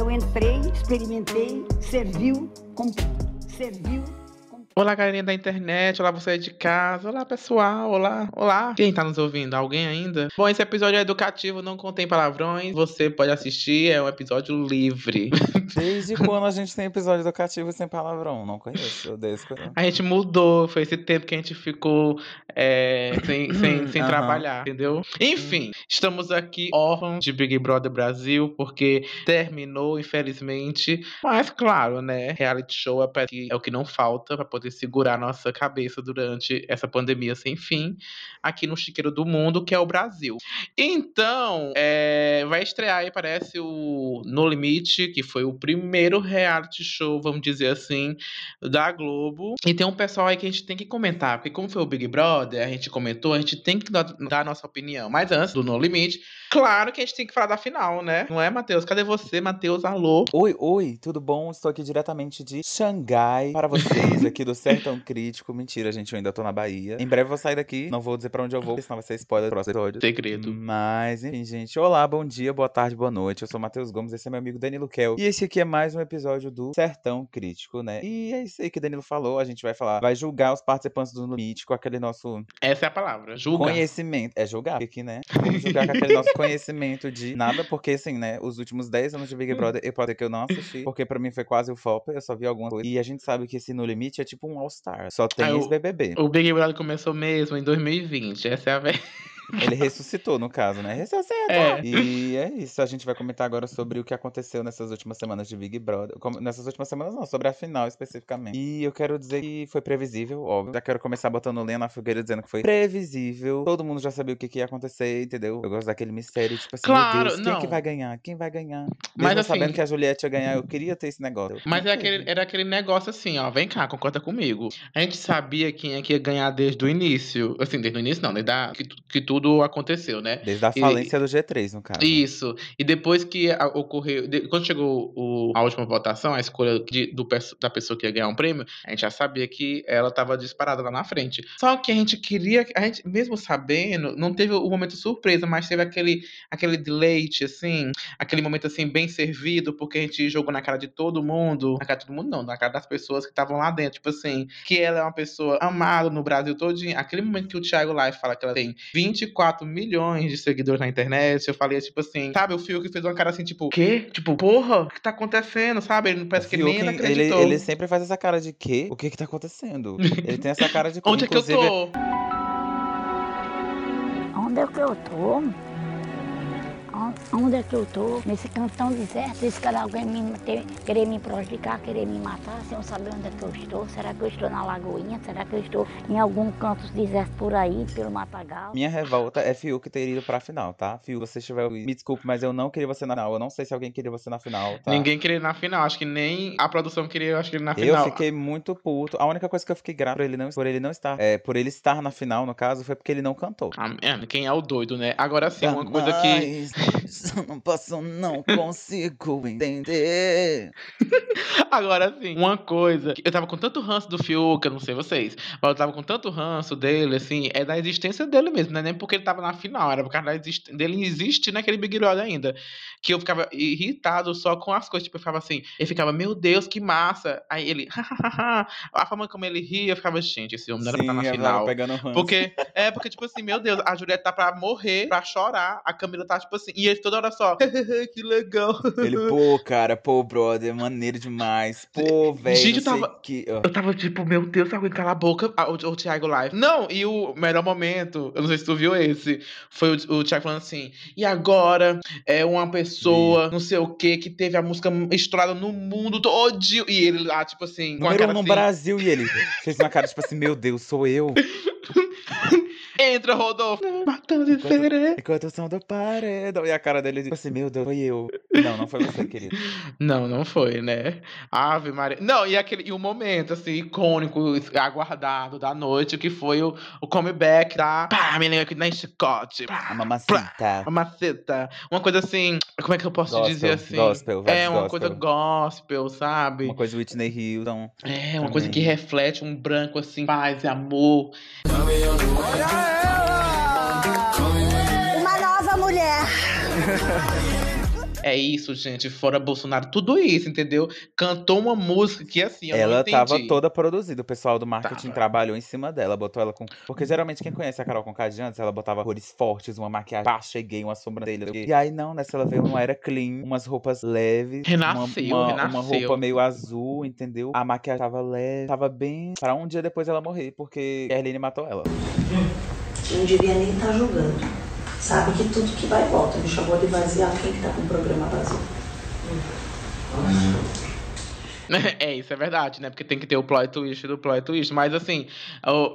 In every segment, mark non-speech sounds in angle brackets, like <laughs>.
Eu entrei, experimentei, serviu, serviu Olá, galerinha da internet, olá você de casa, olá pessoal, olá, olá. Quem tá nos ouvindo? Alguém ainda? Bom, esse episódio é educativo, não contém palavrões, você pode assistir, é um episódio livre. <laughs> Desde quando a gente tem episódio educativo sem palavrão? Não conheço, desde <laughs> A gente mudou, foi esse tempo que a gente ficou é, sem, <clears throat> sem, sem uhum. trabalhar, entendeu? Enfim, estamos aqui órfãos de Big Brother Brasil, porque terminou, infelizmente. Mas, claro, né? Reality show é, é o que não falta pra poder segurar nossa cabeça durante essa pandemia sem fim, aqui no chiqueiro do mundo, que é o Brasil. Então, é, vai estrear aí, parece, o No Limite, que foi o primeiro reality show, vamos dizer assim, da Globo. E tem um pessoal aí que a gente tem que comentar, porque como foi o Big Brother, a gente comentou, a gente tem que dar, dar a nossa opinião. Mas antes do No Limite, claro que a gente tem que falar da final, né? Não é, Matheus? Cadê você, Matheus? Alô? Oi, oi, tudo bom? Estou aqui diretamente de Xangai para vocês, aqui do Sertão Crítico. Mentira, gente, eu ainda tô na Bahia. Em breve eu vou sair daqui, não vou dizer pra onde eu vou, senão vai ser spoiler do próximo episódio. Segredo. Mas, enfim, gente. Olá, bom dia, boa tarde, boa noite. Eu sou o Matheus Gomes, esse é meu amigo Danilo Kel. E esse aqui é mais um episódio do Sertão Crítico, né? E é isso aí que o Danilo falou. A gente vai falar, vai julgar os participantes do com aquele nosso. Essa é a palavra, julgar. Conhecimento. É julgar aqui, né? Vamos julgar com aquele nosso <laughs> conhecimento de nada, porque assim, né? Os últimos 10 anos de Big Brother, eu ter que eu não assisti, <laughs> porque pra mim foi quase o FOP, eu só vi algumas coisas. E a gente sabe que esse No Limite é tipo um All-Star. Só tem ah, ex-BBB. O, o Big Brother começou mesmo em 2020. Essa é a verdade. <laughs> Ele ressuscitou, no caso, né? Ressuscita! É. E é isso. A gente vai comentar agora sobre o que aconteceu nessas últimas semanas de Big Brother. Nessas últimas semanas, não, sobre a final especificamente. E eu quero dizer que foi previsível, óbvio. Já quero começar botando lenha na fogueira dizendo que foi previsível. Todo mundo já sabia o que, que ia acontecer, entendeu? Eu gosto daquele mistério, tipo assim, claro, meu Deus, quem é que vai ganhar? Quem vai ganhar? Mas Mesmo assim, sabendo que a Juliette ia ganhar, eu queria ter esse negócio. Mas era aquele, era aquele negócio assim, ó. Vem cá, concorda comigo. A gente sabia quem é que ia ganhar desde o início. Assim, desde o início não, desde a, que, que tudo aconteceu né? Desde a falência e, do G3, no caso. Isso. E depois que ocorreu. De, quando chegou o, a última votação, a escolha de, do, da pessoa que ia ganhar um prêmio, a gente já sabia que ela estava disparada lá na frente. Só que a gente queria. A gente, mesmo sabendo, não teve o momento surpresa, mas teve aquele, aquele deleite, assim, aquele momento assim, bem servido, porque a gente jogou na cara de todo mundo. Na cara de todo mundo, não, na cara das pessoas que estavam lá dentro. Tipo assim, que ela é uma pessoa amada no Brasil todinho. Aquele momento que o Thiago Life fala que ela tem 24 milhões milhões de seguidores na internet. Eu falei, tipo assim, sabe, o Fiuk fez uma cara assim, tipo, quê? Tipo, porra, o que tá acontecendo, sabe? Ele parece que nem acreditou. Ele, ele sempre faz essa cara de quê? O que que tá acontecendo? <laughs> ele tem essa cara de... Onde é que eu tô? Onde é que eu tô? Onde é que eu tô? Nesse cantão deserto, esse cara alguém me ter, querer me prejudicar, querer me matar, sem eu saber onde é que eu estou. Será que eu estou na Lagoinha? Será que eu estou em algum canto deserto por aí, pelo Matagal? Minha revolta é Fiuk ter ido pra final, tá? Fiuk, você estiver me desculpe, mas eu não queria você na final. Eu não sei se alguém queria você na final, tá? Ninguém queria na final. Acho que nem a produção queria, acho que ele na final. Eu fiquei muito puto. A única coisa que eu fiquei grato por ele não, por ele não estar, é, por ele estar na final, no caso, foi porque ele não cantou. Ah, quem é o doido, né? Agora sim, uma coisa que não posso, não consigo entender. <laughs> Agora sim, uma coisa. Eu tava com tanto ranço do Fiuk, eu não sei vocês, mas eu tava com tanto ranço dele, assim, é da existência dele mesmo, não é nem porque ele tava na final, era por causa dele existir naquele Big Brother ainda. Que eu ficava irritado só com as coisas, tipo, eu ficava assim, ele ficava, meu Deus, que massa. Aí ele, <laughs> a forma como ele ria, eu ficava, gente, esse homem não era pra estar na final. Pegando ranço. Porque, é, porque, tipo assim, meu Deus, a Juliette tá pra morrer, pra chorar, a Camila tá, tipo assim, e ele toda hora só, que legal. Ele, pô, cara, pô, brother, maneiro demais. Pô, velho. Gente, eu tava. Que... Oh. Eu tava tipo, meu Deus, alguém cala a boca. Ah, o, o Thiago Live. Não, e o melhor momento, eu não sei se tu viu esse, foi o, o Thiago falando assim. E agora é uma pessoa, Sim. não sei o que, que teve a música estourada no mundo todo. E ele lá, tipo assim. Com Número no assim. Brasil, e ele fez uma cara, tipo assim, meu Deus, sou eu. <laughs> Entra, Rodolfo. Matando de enquanto, enquanto o som do paredão. E a cara dele, tipo assim, meu Deus, foi eu. Não, não foi você, querido. <laughs> Não, não foi, né? Ave Maria. Não, e, aquele, e o momento, assim, icônico, aguardado da noite, que foi o, o comeback da pá, menina aqui na chicote. a mamacita. A mamacita. Uma coisa assim, como é que eu posso gospel, dizer assim? Gospel, É, uma gospel. coisa gospel, sabe? Uma coisa Whitney Houston. É, uma também. coisa que reflete um branco, assim, paz e amor. Uma nova mulher. É isso, gente. Fora Bolsonaro, tudo isso, entendeu? Cantou uma música que assim, eu ela não tava toda produzida. O pessoal do marketing Tava. trabalhou em cima dela, botou ela com. Porque geralmente quem conhece a Carol Conká de antes, ela botava cores fortes, uma maquiagem baixa e gay, uma sobrancelha. E aí não, nessa ela veio numa era clean, umas roupas leves. Renasceu, uma, uma, renasceu. uma roupa meio azul, entendeu? A maquiagem tava leve, tava bem. Pra um dia depois ela morrer, porque Erline matou ela. Não devia nem estar julgando. Sabe que tudo que vai volta. Me chamou de vaziado. Quem que tá com o programa vazio? <laughs> É, isso é verdade, né? Porque tem que ter o plot twist do plot twist. Mas assim,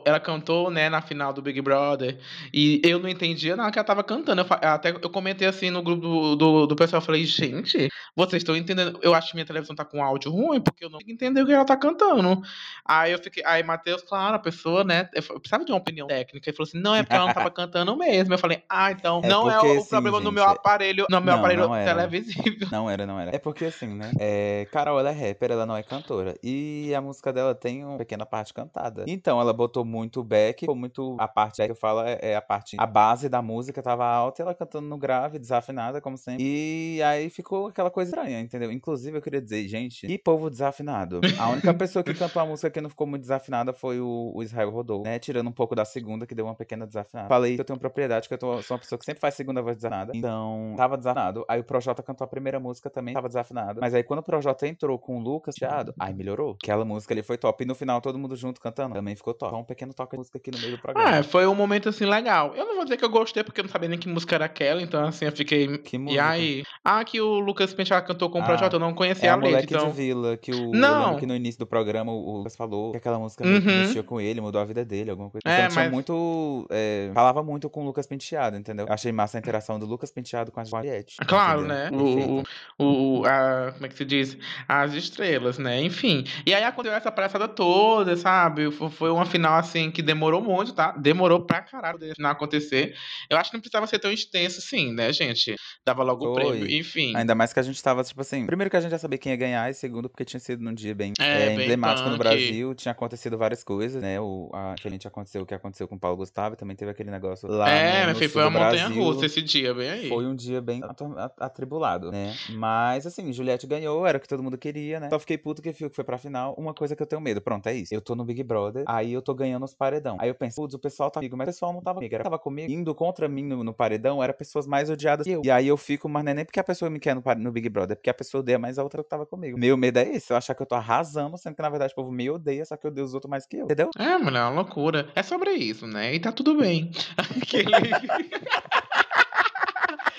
ela cantou, né, na final do Big Brother. E eu não entendia nada que ela tava cantando. Eu, até eu comentei assim no grupo do, do, do pessoal. Eu falei, gente, vocês estão entendendo? Eu acho que minha televisão tá com áudio ruim, porque eu não entender o que ela tá cantando. Aí eu fiquei. Aí, Matheus, claro, a pessoa, né? Eu precisava de uma opinião técnica. Ele falou assim: não, é porque ela não tava <laughs> cantando mesmo. Eu falei, ah, então. É não é porque, o, o assim, problema no gente, meu é- aparelho. No meu Não, aparelho não era. televisível. Não era, não era. É porque assim, né? É, Carol, ela é rapper, ela não é cantora. E a música dela tem uma pequena parte cantada. Então, ela botou muito back, ficou muito. A parte back que eu falo é, é a parte. A base da música tava alta e ela cantando no grave, desafinada, como sempre. E aí ficou aquela coisa estranha, entendeu? Inclusive, eu queria dizer, gente, que povo desafinado. A única <laughs> pessoa que cantou a música que não ficou muito desafinada foi o, o Israel Rodolfo, né? Tirando um pouco da segunda, que deu uma pequena desafinada. Falei que eu tenho propriedade, que eu tô- sou uma pessoa que sempre faz segunda voz desafinada. Então, tava desafinado. Aí o Projota cantou a primeira música também, tava desafinado. Mas aí quando o Projota entrou com o Lucas Thiago, aí melhorou. Aquela música ali foi top. E no final, todo mundo junto cantando, também ficou top. Só um pequeno toque de música aqui no meio do programa. Ah, foi um momento assim legal. Eu não vou dizer que eu gostei, porque eu não sabia nem que música era aquela, então assim, eu fiquei. Que E música? aí? Ah, que o Lucas Penteado cantou com o Ah, Projota, eu não conhecia É a a letra, então. de vila, que o. Não. que no início do programa o Lucas falou que aquela música Uhum. mexeu com ele, mudou a vida dele, alguma coisa. É, Então tinha mas- muito. é, falava muito com o Lucas Penteado, entendeu? Achei massa a interação do Lucas Penteado com a Juliette. Claro, entendeu? né? O, o, o- a, como é que se diz? As estrelas, né? Enfim. E aí aconteceu essa palhaçada toda, sabe? Fo- Foi uma final, assim, que demorou muito, tá? Demorou pra caralho desse final acontecer. Eu acho que não precisava ser tão extenso assim, né, gente? Dava logo o prêmio. Enfim. Ainda mais que a gente tava, tipo assim. Primeiro que a gente já sabia quem ia ganhar, e segundo, porque tinha sido num dia bem, É, é, bem emblemático no punk. Brasil. Tinha acontecido várias coisas, né? O, a, diferente aconteceu o que aconteceu com o Paulo Gustavo, também teve aquele negócio lá. é, no, meu no filho, sul foi uma montanha russa esse dia, bem aí. Foi um dia bem a- atribulado, né? Mas, assim, Juliette ganhou, era o que todo mundo queria, né? Só fiquei puto que Fiuk foi pra final. Uma coisa que eu tenho medo, pronto, é isso. Eu tô no Big Brother, aí eu tô ganhando os paredão. Aí eu penso, putz, o pessoal tá comigo, mas o pessoal não tava comigo. Era tava comigo, indo contra mim no, no paredão, era pessoas mais odiadas que eu. E aí eu fico, mas não é nem porque a pessoa me quer no, no Big Brother, é porque a pessoa odeia mais a outra que tava comigo. Meu medo é esse, eu achar que eu tô arrasando, sendo que na verdade o povo me odeia, só que eu odeio os outros mais que eu, entendeu? É, mulher, é uma loucura. É sobre isso, né? E tá tudo bem. <laughs> <laughs> Aquele...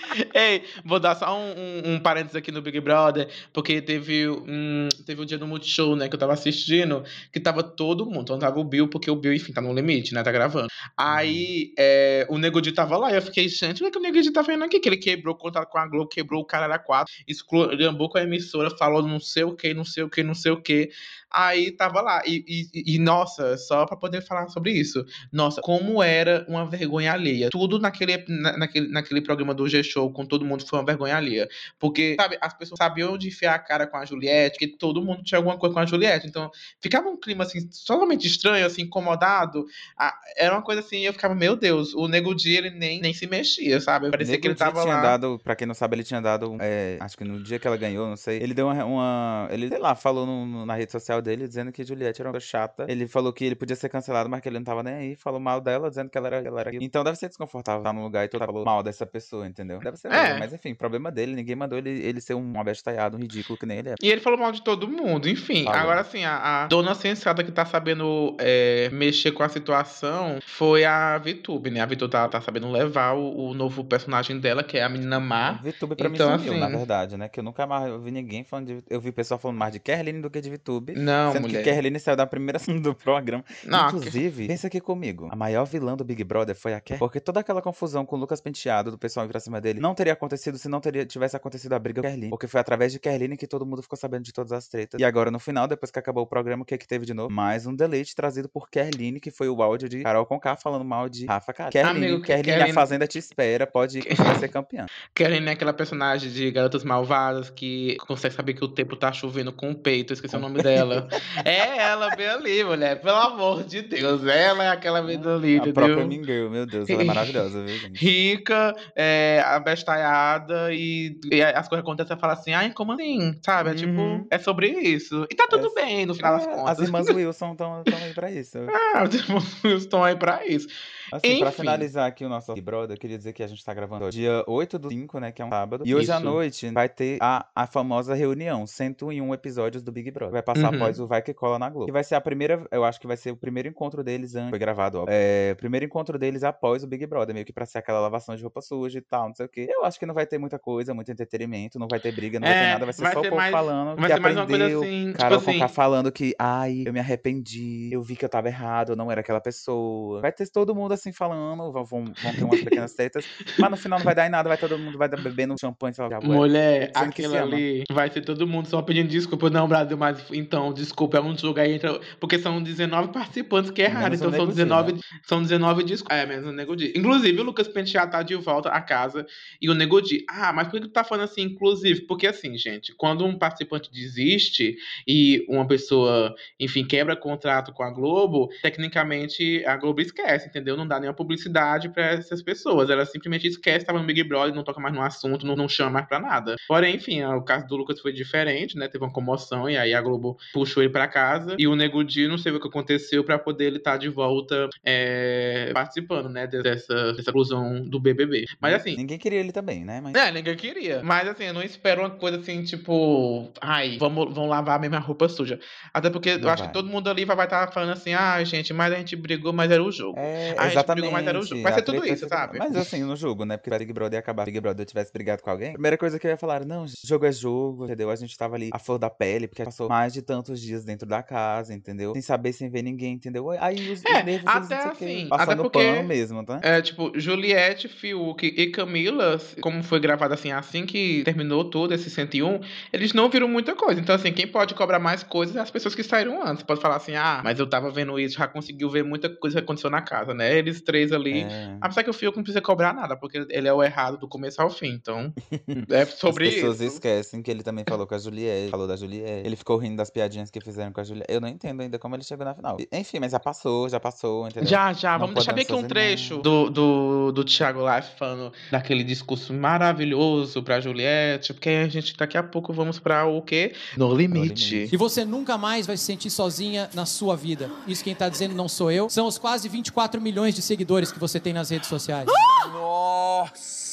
<laughs> Ei, vou dar só um, um, um parênteses aqui no Big Brother, porque teve um, teve um dia no Multishow, né, que eu tava assistindo, que tava todo mundo. Então tava o Bill, porque o Bill, enfim, tá no limite, né, tá gravando. Aí é, o Nego Di tava lá e eu fiquei, gente, o que o Nego Di tá vendo aqui? Que ele quebrou o contrato com a Globo, quebrou o cara era quatro, esculhambou com a emissora, falou não sei o que, não sei o que, não sei o que. Aí tava lá. E, e, e, nossa, só pra poder falar sobre isso. Nossa, como era uma vergonha alheia. Tudo naquele, na, naquele, naquele programa do G-Show com todo mundo foi uma vergonha alheia. Porque, sabe, as pessoas sabiam onde enfiar a cara com a Juliette, que todo mundo tinha alguma coisa com a Juliette. Então, ficava um clima, assim, totalmente estranho, assim, incomodado. Ah, era uma coisa assim, eu ficava, meu Deus, o Nego Di, ele nem, nem se mexia, sabe? Parecia Nego que ele tava tinha lá. dado, pra quem não sabe, ele tinha dado, é, acho que no dia que ela ganhou, não sei, ele deu uma, uma ele, sei lá, falou no- na rede social dele, dizendo que Juliette era uma chata, ele falou que ele podia ser cancelado, mas que ele não tava nem aí, falou mal dela, dizendo que ela era, ela era. Então deve ser desconfortável estar num lugar e mundo falou mal dessa pessoa, entendeu? Deve ser, É. mesmo, mas enfim, problema dele, ninguém mandou ele, ele ser um abestalhado, um ridículo que nem ele é. E ele falou mal de todo mundo, enfim. Falou. Agora, assim, a, a dona sensata que tá sabendo é, mexer com a situação foi a Vitube, né? A Vitube tá, tá sabendo levar o, o novo personagem dela, que é a menina má. VTube pra Então, mim sumiu, na assim- verdade, né? Que eu nunca mais ouvi ninguém falando de. Eu vi pessoal falando mais de Kerline do que de VTube. Não, Sendo mulher. que Kerline saiu da primeira <laughs> do programa. Não, que- Inclusive, pensa aqui comigo. A maior vilã do Big Brother foi a Kerline. Porque toda aquela confusão com o Lucas Penteado, do pessoal ir pra cima dele, não teria acontecido se não teria, tivesse acontecido a briga com Kerline. Porque foi através de Kerline que todo mundo ficou sabendo de todas as tretas. E agora, no final, depois que acabou o programa, o que que teve de novo? Mais um delete trazido por Kerline, que foi o áudio de Carol Conká falando mal de Rafa Cara. Kerline, Amigo, Kerline, Kerline- a Fazenda te espera, pode ir que você vai ser campeã. Karen é aquela personagem de Garotas Malvadas que consegue saber que o tempo tá chovendo com o peito, esqueci o nome dela. <laughs> É ela bem ali, mulher. Pelo amor de Deus. Ela é aquela bem ali, A própria entendeu? Mean Girl, meu Deus, ela é <laughs> maravilhosa, viu, gente? Rica, é, a- abestalhada e, e as coisas acontecem e fala assim, ai, como assim? Sabe? É tipo, Uhum. é sobre isso. E tá tudo É- bem, no final das É, contas. As irmãs Wilson estão aí pra isso. <laughs> Ah, os irmãos estão aí pra isso. Assim, pra Enfim. finalizar aqui o nosso Big Brother, eu queria dizer que a gente tá gravando dia 8 do 5, né, que é um sábado. E hoje à Isso. noite vai ter a, a famosa reunião, 101 episódios do Big Brother. Vai passar Uhum. após o Vai Que Cola na Globo. Que vai ser a primeira, eu acho que vai ser o primeiro encontro deles antes, foi gravado, ó. É, o primeiro encontro deles após o Big Brother, meio que pra ser aquela lavação de roupa suja e tal, não sei o quê. Eu acho que não vai ter muita coisa, muito entretenimento, não vai ter briga, não vai ter É, nada, vai ser vai só ser o povo mais- falando Vai que ser mais uma coisa aprendeu, assim, tipo Carol assim. Conká falando que, ai, eu me arrependi, eu vi que eu tava errado, eu não era aquela pessoa. Vai ter todo mundo assim falando, vão, vão, vão ter umas pequenas <laughs> tretas, mas no final não vai dar em nada, vai todo mundo vai dar bebendo champanhe, sei lá, é. Mulher, Sendo que se aquilo ali vai ser todo mundo só pedindo desculpa. Não, Brasil, mas então, desculpa, é um jogo aí entra. Porque são 19 participantes que erraram. Então são Nego Di, 19, né? são 19 desculpas. É, menos o Nego Di. Inclusive, o Lucas Penteado tá de volta à casa e o Nego Di. Ah, mas por que tu tá falando assim, inclusive? Porque assim, gente, quando um participante desiste e uma pessoa, enfim, quebra contrato com a Globo, tecnicamente a Globo esquece, entendeu? Não dá nenhuma publicidade pra essas pessoas. Ela simplesmente esquece, tava no Big Brother, não toca mais no assunto, não, não chama mais pra nada. Porém, enfim, o caso do Lucas foi diferente, né? Teve uma comoção e aí a Globo puxou ele pra casa. E o Nego Di, não sei o que aconteceu pra poder ele estar de volta é, participando, né? Dessa, dessa inclusão do BBB. Mas assim, Ninguém queria ele também, né? Mas é, ninguém queria. Mas assim, eu não espero uma coisa assim, tipo, ai, vamos, vamos lavar a mesma roupa suja. Até porque Não eu acho vai. que todo mundo ali vai estar falando assim, ah, gente, mas a gente brigou, mas era o jogo. É, a gente brigou, mas era o jogo. Vai ser tudo isso, ser- sabe? Mas assim, eu não julgo, né? Porque se Big Brother ia acabar, Big Brother tivesse brigado com alguém, a primeira coisa que eu ia falar, não, jogo é jogo, entendeu? A gente tava ali a flor da pele, porque passou mais de tantos dias dentro da casa, entendeu? Sem saber, sem ver ninguém, entendeu? Aí os, É, nervos, até assim, passando até porque- pano mesmo, tá? É, tipo, Juliette, Fiuk e Camila, como foi gravado assim, assim que terminou todo esse 101, eles não viram muita coisa. Então, assim, quem pode cobrar mais coisas é as pessoas que saíram antes. Pode falar assim, ah, mas eu tava vendo isso, já conseguiu ver muita coisa que aconteceu na casa, né? Eles três ali. É. Apesar que o Fiuk não precisa cobrar nada, porque ele é o errado do começo ao fim. Então, <laughs> é sobre As pessoas isso. esquecem que ele também falou com a Juliette, falou da Juliette. Ele ficou rindo das piadinhas que fizeram com a Juliette. Eu não entendo ainda como ele chegou na final. Enfim, mas já passou, já passou, entendeu? Já, já, Não vamos deixar bem aqui um fazer trecho nada. do, do, do Thiago Life falando daquele discurso maravilhoso pra Juliette, porque a gente daqui a pouco vamos pra o quê? No limite. Limite. E você nunca mais vai se sentir sozinha na sua vida. Isso quem tá dizendo não sou eu. São os quase 24 milhões de seguidores que você tem nas redes sociais. Nossa!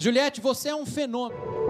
Juliette, você é um fenômeno.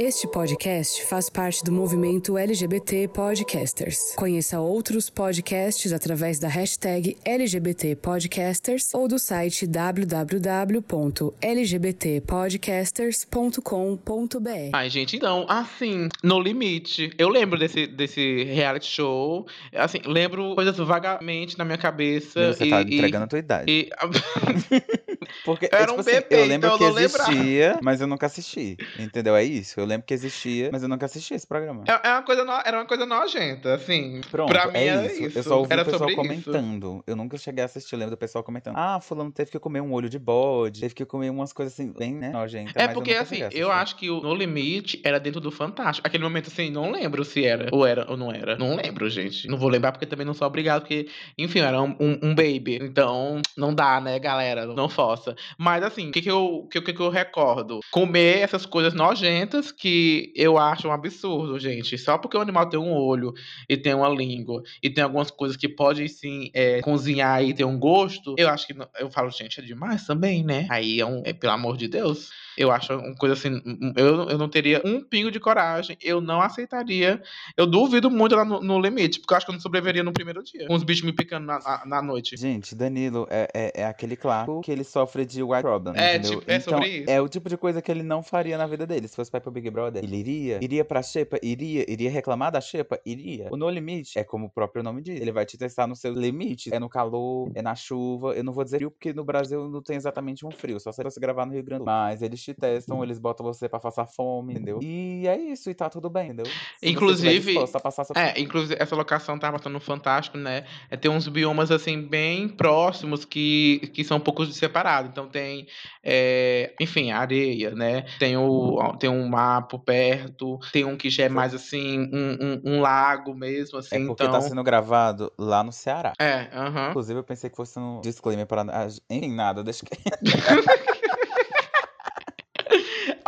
Este podcast faz parte do movimento LGBT Podcasters. Conheça outros podcasts através da hashtag LGBT Podcasters ou do site www.lgbtpodcasters.com.br. Ai, gente, então, assim, No Limite. Eu lembro desse, desse reality show. Assim, lembro coisas vagamente na minha cabeça. Você e, tá e- entregando a tua idade. e- <laughs> <laughs> Porque, Eu é, era tipo um assim, bebê, eu lembro então que eu lembrava. existia, mas eu nunca assisti. Entendeu? É isso. Eu lembro que existia, mas eu nunca assisti esse programa. É, é uma coisa no- era uma coisa nojenta, assim. Pronto, pra mim é era isso. isso. Eu só ouvi era o pessoal sobre isso. comentando. Eu nunca cheguei a assistir, eu lembro do pessoal comentando. Ah, fulano teve que comer um olho de bode, teve que comer umas coisas assim, bem, né, nojenta. É eu porque, assim, cheguei a eu acho que o No Limite era dentro do Fantástico. Aquele momento, assim, não lembro se era ou era ou não era. Não lembro, gente. Não vou lembrar porque também não sou obrigado, porque, enfim, eu era um, um- um baby. Então, não dá, né, galera? Não força. Mas, assim, o que, que, eu, que, que que eu recordo? Comer essas coisas nojentas que eu acho um absurdo, gente. Só porque o animal tem um olho e tem uma língua e tem algumas coisas que podem, sim, é, cozinhar e ter um gosto, eu acho que. Eu falo, gente, é demais também, né? Aí é um. É, pelo amor de Deus. Eu acho uma coisa assim. Eu, eu não teria um pingo de coragem. Eu não aceitaria. Eu duvido muito lá no, no limite, porque eu acho que eu não sobreviveria no primeiro dia. Com os bichos me picando na, na, na noite. Gente, Danilo é, é, é aquele clássico que ele sofre de white problem, É, entendeu? tipo, é então, sobre isso. é o tipo de coisa que ele não faria na vida dele. Se fosse pai pro Big Brother, ele iria. Iria pra Xepa? Iria. Iria reclamar da Xepa? Iria. O No Limite é como o próprio nome diz. Ele vai te testar no seu limite. É no calor, é na chuva. Eu não vou dizer frio, porque no Brasil não tem exatamente um frio. Só se você gravar no Rio Grande do Sul. Mas eles te testam, eles botam você pra passar fome, entendeu? E é isso, e tá tudo bem, entendeu? Se Inclusive- essa É, inclusive essa locação tá passando no Fantástico, né? É, tem uns biomas assim bem próximos que, que são um pouco separados. Então tem, é, enfim, areia, né? Tem o tem um mar por perto, tem um que já é mais assim um, um, um lago mesmo, assim. É porque então tá sendo gravado lá no Ceará. é, aham. Inclusive, eu pensei que fosse um disclaimer para. ah, Enfim, nada, deixa que. <laughs>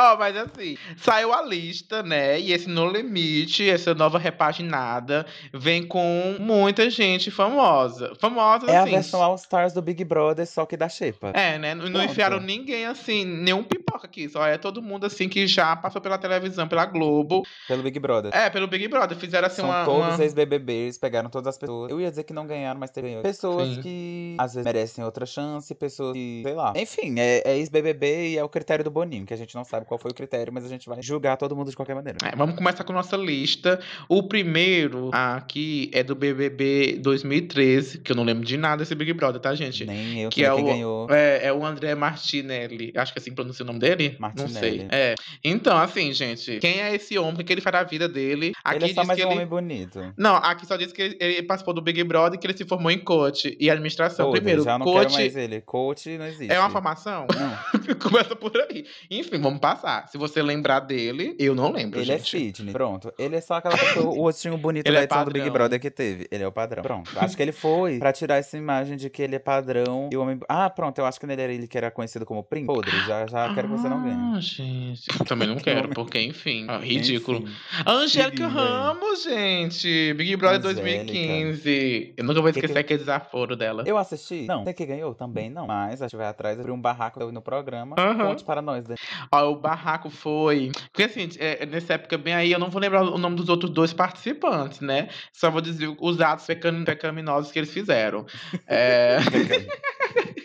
Ó, oh, mas assim, saiu a lista, né? E esse No Limite, essa nova repaginada, vem com muita gente famosa. Famosa, é assim. É a versão All Stars do Big Brother, só que da Xepa. É, né? Não, não enfiaram ninguém, assim, nenhum pipoca aqui. Só é todo mundo, assim, que já passou pela televisão, pela Globo. Pelo Big Brother. É, pelo Big Brother. Fizeram, assim, São uma... todos uma... ex-BBBs, pegaram todas as pessoas. Eu ia dizer que não ganharam, mas ganhou. Pessoas Sim. que, às vezes, merecem outra chance. Pessoas que, sei lá. Enfim, é, é ex-BBB e é o critério do Boninho, que a gente não sabe qual foi o critério, mas a gente vai julgar todo mundo de qualquer maneira. É, vamos começar com nossa lista. O primeiro aqui é do BBB 2013, que eu não lembro de nada desse Big Brother, tá, gente? Nem eu, que é o, ganhou. É, é, o André Martinelli. Acho que assim pronuncia o nome dele? Martinelli. Não sei. É. Então, assim, gente, quem é esse homem? O que ele faz da vida dele? Aqui ele é só mais um ele... homem bonito. Não, aqui só diz que ele, ele, participou do Big Brother e que ele se formou em coach e administração. Pô, Primeiro, já não coach... quero mais ele. Coach não existe. É uma formação? Não. <laughs> Começa por aí. Enfim, vamos passar. Se você lembrar dele, eu não lembro, Ele gente. é fitness. Pronto. Ele é só aquela pessoa, o rostinho bonito ele da é edição do Big padrão. Brother que teve. Ele é o padrão. Pronto. Acho que ele foi pra tirar essa imagem de que ele é padrão e o homem. Ah, pronto. Eu acho que ele era ele que era conhecido como Prim. Podre. Já, já quero que você não ganhe. Ah, gente. Eu também não <laughs> quero, porque, enfim. ó, ridículo. Enfim. Angélica Querida. Ramos, gente. Big Brother Angélica. 2015. Eu nunca vou Que esquecer que- aquele desaforo dela. Eu assisti? Não. Você que ganhou? Também não. Mas a gente vai atrás, abriu um barraco no programa. Aham. Conte para nós. Dani. Ó, o barraco foi. Porque assim, é, nessa época bem aí, eu não vou lembrar o nome dos outros dois participantes, né? Só vou dizer os atos pecaminosos que eles fizeram. É, <laughs>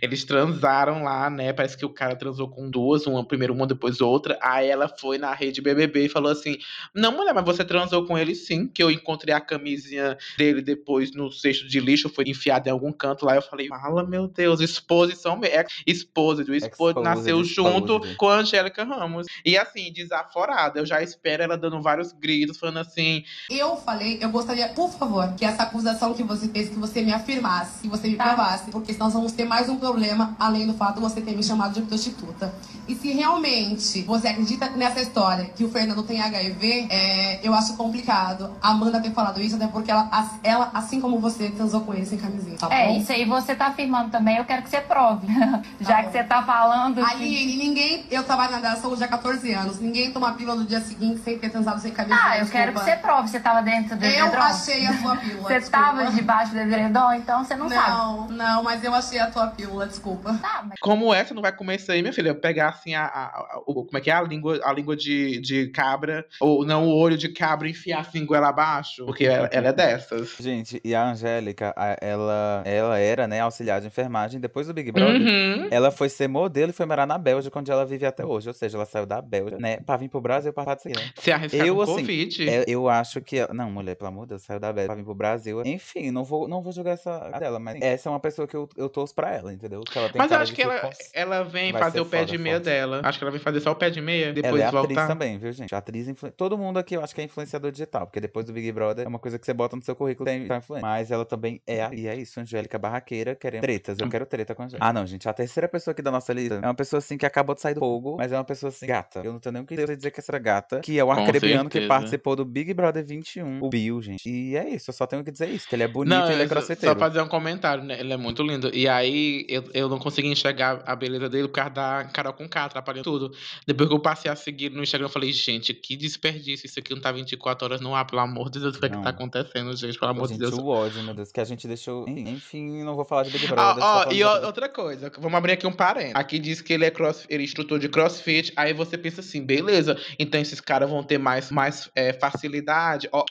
eles transaram lá, né? Parece que o cara transou com duas, uma primeiro uma, depois outra. Aí ela foi na rede BBB e falou assim: Não, mulher, mas você transou com ele sim, que eu encontrei a camisinha dele depois no cesto de lixo, foi enfiada em algum canto lá. Eu falei: Fala, meu Deus, exposição. É, exposed. O exposed Exposed, nasceu junto exposed. com a Angélica Ramos. E assim, desaforada. Eu já espero ela dando vários gritos, falando assim: Eu falei, eu gostaria, por favor, que essa acusação que você fez, que você me afirmasse, que você me provasse, porque senão nós vamos ter mais um problema, além do fato de você ter me chamado de prostituta. E se realmente você acredita nessa história, que o Fernando tem HIV, é, eu acho complicado a Amanda ter falado isso, até porque ela, ela, assim como você, transou com ele sem camisinha, tá É, isso aí você tá afirmando também, eu quero que você prove. <laughs> Já Tá que bom. você tá falando. que- Aline, ninguém. Eu trabalho na da saúde há 14 anos. Ninguém toma pílula no dia seguinte sem ter transado sem camisinha. Ah, eu quero que você desculpa. prove. Você tava dentro do Eu edredom? achei a sua pílula. Você desculpa. tava debaixo do edredom, então você não, sabe. Não, não, mas eu achei a tua pílula, desculpa. Tá, mas Como é? Você não vai comer isso aí, minha filha? Pegar assim a, a- a- o- como é que é? A língua, a língua de, de cabra, ou não, o olho de cabra e enfiar assim goela abaixo, porque ela, ela é dessas. Gente, e a Angélica, a- ela, ela era, né, auxiliar de enfermagem. Depois do Big Brother, Uhum. ela foi ser modelo e foi morar na Bélgica, onde ela vive até hoje. Ou seja, ela saiu da Bélgica, né, pra vir pro Brasil pra participar né? Se arriscar Eu, com assim, Covid. É, eu acho que. Não, mulher, pelo amor de Deus, saiu da Bélgica pra vir pro Brasil. Enfim, não vou, não vou jogar essa dela, mas essa é uma pessoa que eu, eu torço pra ela, entendeu? Que ela tem Mas eu acho que ela, cons- ela vem vai fazer o pé foda, de meia foda. dela. Acho que ela vem fazer só o pé de meia, Ela depois é atriz voltar. também, viu, gente? Atriz influ... Todo mundo aqui eu acho que é influenciador digital, porque depois do Big Brother é uma coisa que você bota no seu currículo tem tá influência. Mas ela também é. E é isso, Angélica Barraqueira querendo tretas. Eu quero treta com a Angélica. Ah, não, gente. A terceira pessoa aqui da nossa lista é uma pessoa assim que acabou de sair do fogo, mas é uma pessoa assim, gata. Eu não tenho nem o que dizer que essa gata, que é o arcrebiano que participou do Big Brother 21, o Bill, gente. E é isso, eu só tenho que dizer isso, que ele é bonito Não, e ele é crossfiteiro. só fazer um comentário, né? Ele é muito lindo. E aí, eu, eu não consegui enxergar a beleza dele por causa da Carol com K, atrapalhando tudo. Depois que eu passei a seguir no Instagram, eu falei, gente, que desperdício. Isso aqui não tá 24 horas no ar, pelo amor de Deus. O que é que tá acontecendo, gente? Pelo amor gente, de Deus. o ódio, meu Deus, que a gente deixou. Enfim, não vou falar de Big Brother. Ó, eu ó, de e outra coisa, vamos abrir aqui um parênteses. Aqui diz que ele é, cross, ele é instrutor de crossfit, aí você pensa assim, beleza, então esses caras vão ter mais, mais é, facilidade. Ó,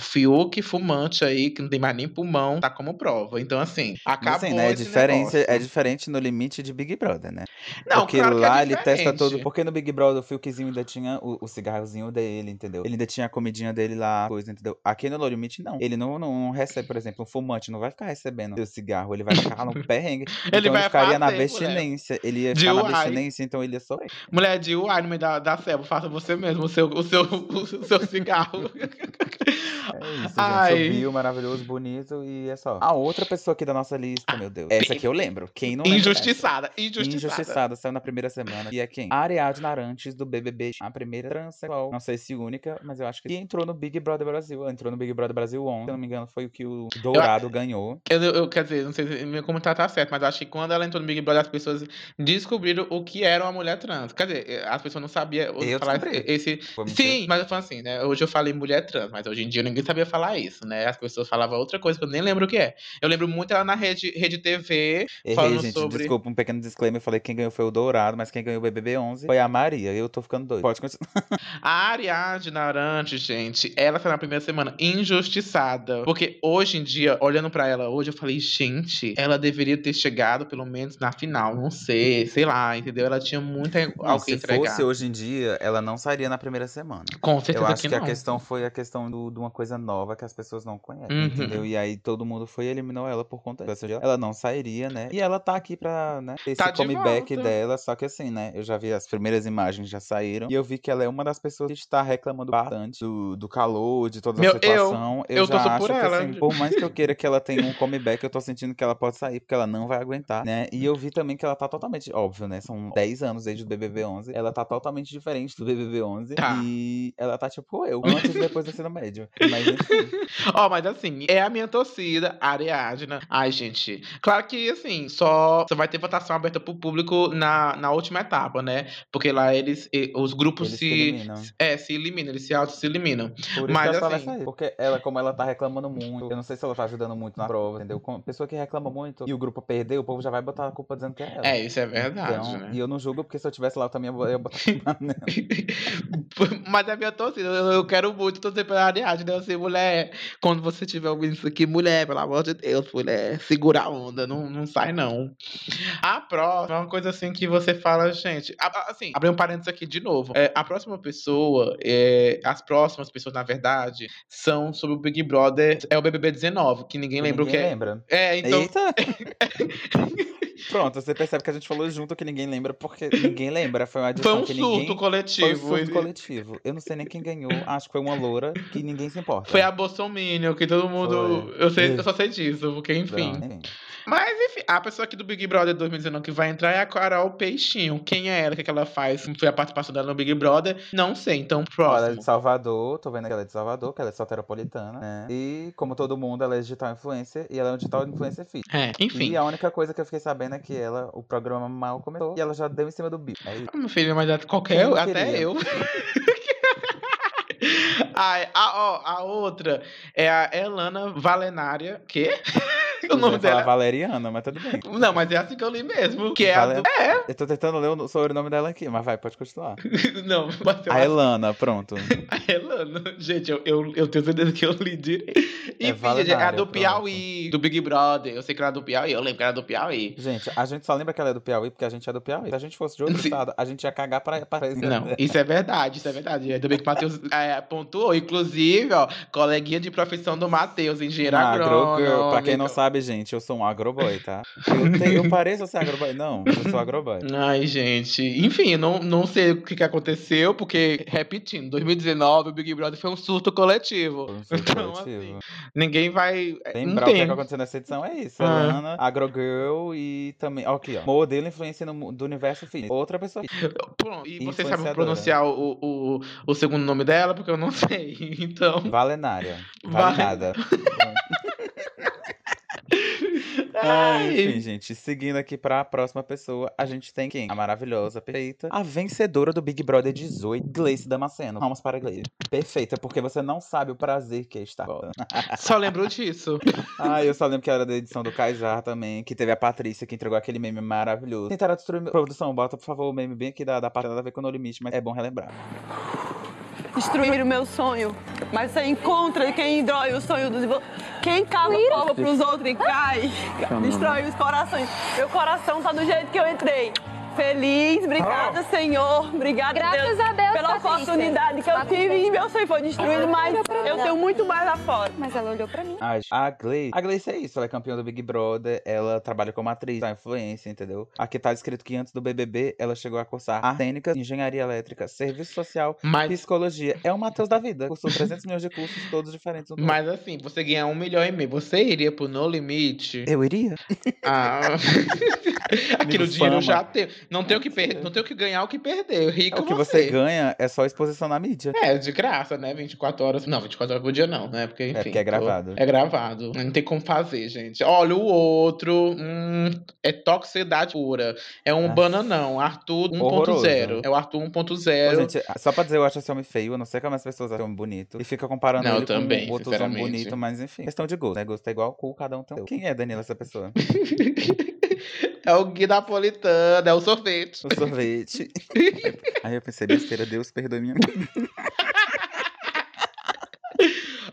Fiuk fumante aí, que não tem mais nem pulmão, tá como prova. Então, assim, Mas, acabou assim, né, é, diferente, negócio. é diferente no limite de Big Brother, né? Não, porque claro que lá é ele testa todo. Porque no Big Brother o Fiukzinho ainda tinha o, o cigarrozinho dele, entendeu? Ele ainda tinha a comidinha dele lá, coisa, entendeu? Aqui no Limite, não. Ele não, não recebe, por exemplo, um fumante não vai ficar recebendo seu cigarro, ele vai ficar no <laughs> perrengue. Ele então vai ele ficaria na fazer, mulher. abstinência. Ele ia ficar na abstinência, então ele ia sofrer. Mulher de uai no meio da, da faça você mesmo o seu, o seu, <laughs> o seu cigarro. É isso, gente. Ai. Subiu, maravilhoso, bonito e é só. A outra pessoa aqui da nossa lista, meu Deus. Essa aqui eu lembro. Quem não? Injustiçada, injustiçada. Injustiçada, saiu na primeira semana. E é quem? A Ariadne Arantes, do BBB. A primeira transexual. Não sei se única, mas eu acho que. E entrou no Big Brother Brasil. Entrou no Big Brother Brasil ontem. Se eu não me engano, foi o que o Dourado ganhou. Eu, eu- quer dizer, não sei se meu comentário tá certo, mas eu acho que quando ela entrou no Big Brother, as pessoas descobriram o que era uma mulher trans. Quer dizer, as pessoas não sabiam Eu falar descobri. esse. Sim, mas eu falo assim, né? Hoje eu falei mulher trans, mas hoje em dia ninguém sabia falar isso, né? As pessoas falavam outra coisa que eu nem lembro o que é. Eu lembro muito ela na rede, rede TV, Errei, falando gente. sobre. Desculpa, um pequeno disclaimer. Eu falei que quem ganhou foi o Dourado, mas quem ganhou o BBB 11 foi a Maria. Eu tô ficando doido. Pode continuar. <laughs> A Ariadne Arantes, gente, ela foi na primeira semana injustiçada. Porque hoje em dia, olhando pra ela hoje, eu falei, gente, ela deveria ter chegado pelo menos na final. Não sei, sei lá, entendeu? Ela tinha muita Não, que se entregar. fosse hoje em dia, ela não sairia na primeira semana. Com certeza Eu acho que, que, a questão foi a questão do- de uma coisa nova que as pessoas não conhecem, Uhum. entendeu? E aí todo mundo foi e eliminou ela por conta disso. Ela não sairia, né? E ela tá aqui pra, né, Tá esse de comeback dela, só que assim, né? Eu já vi as primeiras imagens já saíram e eu vi que ela é uma das pessoas que está reclamando bastante do, do calor, de toda a Meu, eu- situação. eu já acho que ela. assim, por mais que eu queira que ela tenha um comeback, eu tô sentindo que ela pode sair, porque ela não vai aguentar, né? E eu vi também que ela tá totalmente, óbvio, né? São 10 anos desde o BBB 11. Ela tá totalmente diferente do BBB 11. Tá. E ela tá tipo eu, <laughs> antes e depois do ensino médio. Mas enfim. <laughs> Ó, mas assim, é a minha torcida, a Ariadna. Ai, gente. Claro que, assim, só, só vai ter votação aberta pro público na, na última etapa, né? Porque lá eles, os grupos Eles se se. eliminam. É, se eliminam, eles se auto se eliminam. Por isso Mas, assim- sair. Porque ela, como ela tá reclamando muito, eu não sei se ela tá ajudando muito na prova, entendeu? Como pessoa que reclama muito e o grupo perdeu, o povo já vai botar a culpa dizendo que é ela. É, isso é verdade, Então, né? E eu não julgo, porque se eu tivesse lá, eu também ia botar a culpa nela. Mas é a minha torcida, eu, eu quero muito torcer pela Ariadne, né? Assim, mulher, quando você estiver ouvindo isso aqui, mulher, pelo amor de Deus, mulher, segura a onda, não, não sai não. A próxima é uma coisa assim que você fala, gente, assim, abrir um parênteses aqui de novo. É, a próxima pessoa, é, as próximas pessoas, na verdade, são sobre o Big Brother, é o BBB 19, que ninguém lembra o que Ninguém é. lembra. É, então. Eita! <laughs> Pronto, você percebe que a gente falou junto que ninguém lembra, porque ninguém lembra. Foi uma Foi edição um que surto ninguém... coletivo. Foi um surto coletivo. Eu não sei nem quem ganhou. Acho que foi uma loura que ninguém se importa. Foi a Bolsominion, que todo mundo. Foi. Eu, sei, eu só sei disso, porque enfim. Não, enfim. Mas enfim, a pessoa aqui do Big Brother 2019 que vai entrar é a Carol Peixinho. Quem é ela? O que, é que ela faz? Como foi a participação dela no Big Brother? Não sei, então Ó, Ela é próximo. de Salvador, tô vendo que ela é de Salvador, que ela é soteropolitana, né? E, como todo mundo, ela é digital influencer e ela é um digital influencer fit. É, enfim. E a única coisa que eu fiquei sabendo é que ela, o programa mal começou e ela já deu em cima do bicho. É isso. Meu filho, mas qualquer, Quem até queria? eu. <laughs> Ai, a, ó, a outra é a Elana Valenária. Quê? O nome dela. Valeriana, mas tudo bem. Não, mas é assim que eu li mesmo. Que é a Vale- do... É, Eu tô tentando ler o sobrenome dela aqui, mas vai, pode continuar. <laughs> não, mas eu A Elana, pronto. <laughs> A Elana. Gente, eu, eu, eu tenho certeza que eu li direito. Enfim, gente, é a Valenária, do pronto. Piauí, do Big Brother. Eu sei que era do Piauí, eu lembro que era do Piauí. Gente, a gente só lembra que ela é do Piauí porque a gente é do Piauí. Se a gente fosse de outro Sim. estado, a gente ia cagar pra, pra esse Não, isso é verdade, isso é verdade. Ainda bem que o Matheus é, pontuou. Inclusive, ó, coleguinha de profissão do Matheus, engenheiro agrônomo. Pra quem não sabe, gente, eu sou um agroboy, tá? Eu, tenho, eu pareço ser agroboy. Não, eu sou agroboy. <laughs> Ai, gente. Enfim, não, não sei o que, que aconteceu, porque, repetindo, 2019 o Big Brother foi um surto coletivo. Um surto Então, coletivo. assim, ninguém vai. Lembrar não o que, é que aconteceu nessa edição é isso. Ah. Elana, agrogirl e também. Ó, aqui, ó. Modelo influência no, do universo fitness. Outra pessoa. Pronto, E você sabe pronunciar o, o, o segundo nome dela? Porque eu não <laughs> sei. Então. Valenária. Vale- Vale nada. <laughs> <laughs> Ai, Ai. enfim, gente, seguindo aqui pra próxima pessoa, a gente tem quem? A maravilhosa, perfeita, a vencedora do Big Brother 18, Gleice Damasceno. Vamos para a Gleice. Perfeita, porque você não sabe o prazer que é estar. <laughs> Só lembro disso. Ah, eu só lembro que era da edição do Kaijar também, que teve a Patrícia que entregou aquele meme maravilhoso. Tentaram destruir. Produção, bota por favor o meme bem aqui da, da parte nada a ver com o No Limite, mas é bom relembrar. Destruir o meu sonho. Mas você encontra quem dói o sonho dos Quem cava prova pros outros e cai. Destrói os corações. Meu coração tá do jeito que eu entrei. Feliz. Obrigada, Senhor. Obrigada, Graças Deus, a Deus, pela oportunidade que eu Tá tive e meu sonho foi destruído, mas eu tenho muito mais lá fora. Mas ela olhou pra mim. A, a Gleice. A Gleice é isso, ela é campeã do Big Brother, ela trabalha como atriz, da influência, entendeu? Aqui tá escrito que antes do BBB, ela chegou a cursar técnica, engenharia elétrica, serviço social, Mas- psicologia. É o Matheus da vida. Cursou 300 milhões de cursos, todos diferentes. um Mas assim, você ganhar um milhão e meio, você iria pro No Limite? Eu iria? Ah. <laughs> <laughs> Aquilo dinheiro já tem. Não tem o que perder, não tem o que ganhar, o que perder. Rico O que você você ganha é só exposição na mídia. É, de graça, né? 24 horas. Não, 24 horas por dia não, né? Porque, enfim. porque é tô- gravado. É gravado. Não tem como fazer, gente. Olha, o outro. Hum, é toxicidade pura. É um Ah. bananão. Arthur 1.0. Horroroso. É o Arthur Ô, 1.0. gente, só pra dizer, eu acho esse homem feio. Eu não sei como as pessoas acham homem bonito. E fica comparando Não, ele também, com outros sinceramente. bonitos, mas enfim. Questão de gosto, né? Gosto é igual cu, cada um tem. Quem é, Danilo, essa pessoa? <laughs> É o Gui Napolitano, é o sorvete. O sorvete. <laughs> Aí eu pensei, besteira, Deus perdoe minha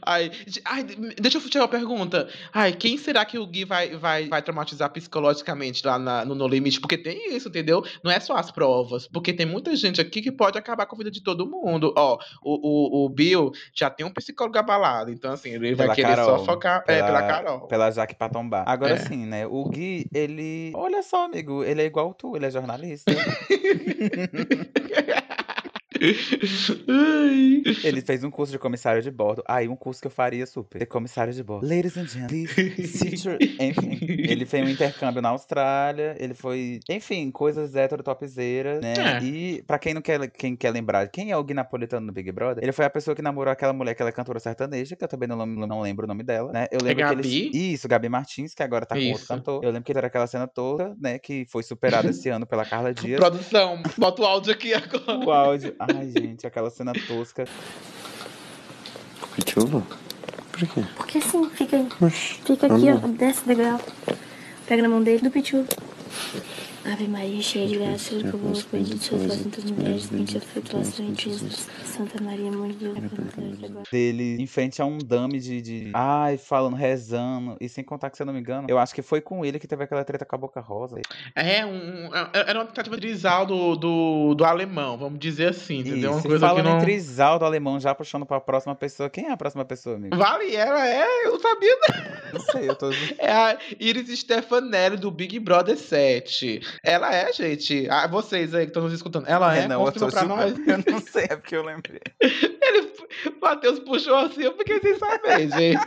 Ai, ai, deixa eu fazer uma pergunta. Ai, quem será que o Gui vai, vai, vai traumatizar psicologicamente lá na- no No Limite? Porque tem isso, entendeu? Não é só as provas. Porque tem muita gente aqui que pode acabar com a vida de todo mundo. Ó, o, o, o Bill já tem um psicólogo abalado. Então, assim, ele vai Pela querer Carol. só focar. É, pela Carol. Pela Jaque pra tombar. Agora É. sim, né? O Gui, ele. Olha só, amigo, ele é igual tu, ele é jornalista. <laughs> ele fez um curso de comissário de bordo. Aí, um curso que eu faria super. De comissário de bordo. Ladies and gentlemen, <laughs> your- Enfim, ele fez um intercâmbio na Austrália. Ele foi. Enfim, coisas hétero topzera, né? É. E pra quem não quer, quem quer lembrar, quem é o Gui Napolitano no Big Brother? Ele foi a pessoa que namorou aquela mulher que ela é cantora sertaneja, que eu também não, não lembro o nome dela, né? Eu lembro que Gabi? ele. Isso, Gabi Martins, que agora tá com outro cantor. Eu lembro que ele era aquela cena toda, né? Que foi superada esse ano pela Carla <laughs> Dias. Produção, bota o áudio aqui agora. O áudio. <laughs> Ai, gente, aquela cena tosca. Pituva? Por quê? Porque sim, fica aí. Fica aqui, ó, desce o degrau. Pega na mão dele, do pichu. Ave Maria, cheia de graça, Senhor, que eu vou bendito seus vós entre as mulheres, bendito é o fruto do vosso ventre, Jesus. Santa Maria, Mãe de Deus, agora. Dele em frente a um dame de, de. Ai, falando, rezando. E sem contar que, se eu não me engano, eu acho que foi com ele que teve aquela treta com a boca rosa. É, um, era uma tentativa de trisal do, do, do alemão, vamos dizer assim, entendeu? Uma Isso, coisa que falando não. em Trisal do alemão, já puxando pra próxima pessoa. Quem é a próxima pessoa, amigo? Vale, ela é, eu sabia. Não sei, eu tô. <laughs> É a Iris Stefanelli do Big Brother 7. Ela é, gente. Ah, vocês aí que estão nos escutando. Ela é, não, eu tô confirma pra nós. chupando. Eu não sei, é porque eu lembrei. <laughs> Ele, Matheus puxou assim, eu fiquei sem saber, gente.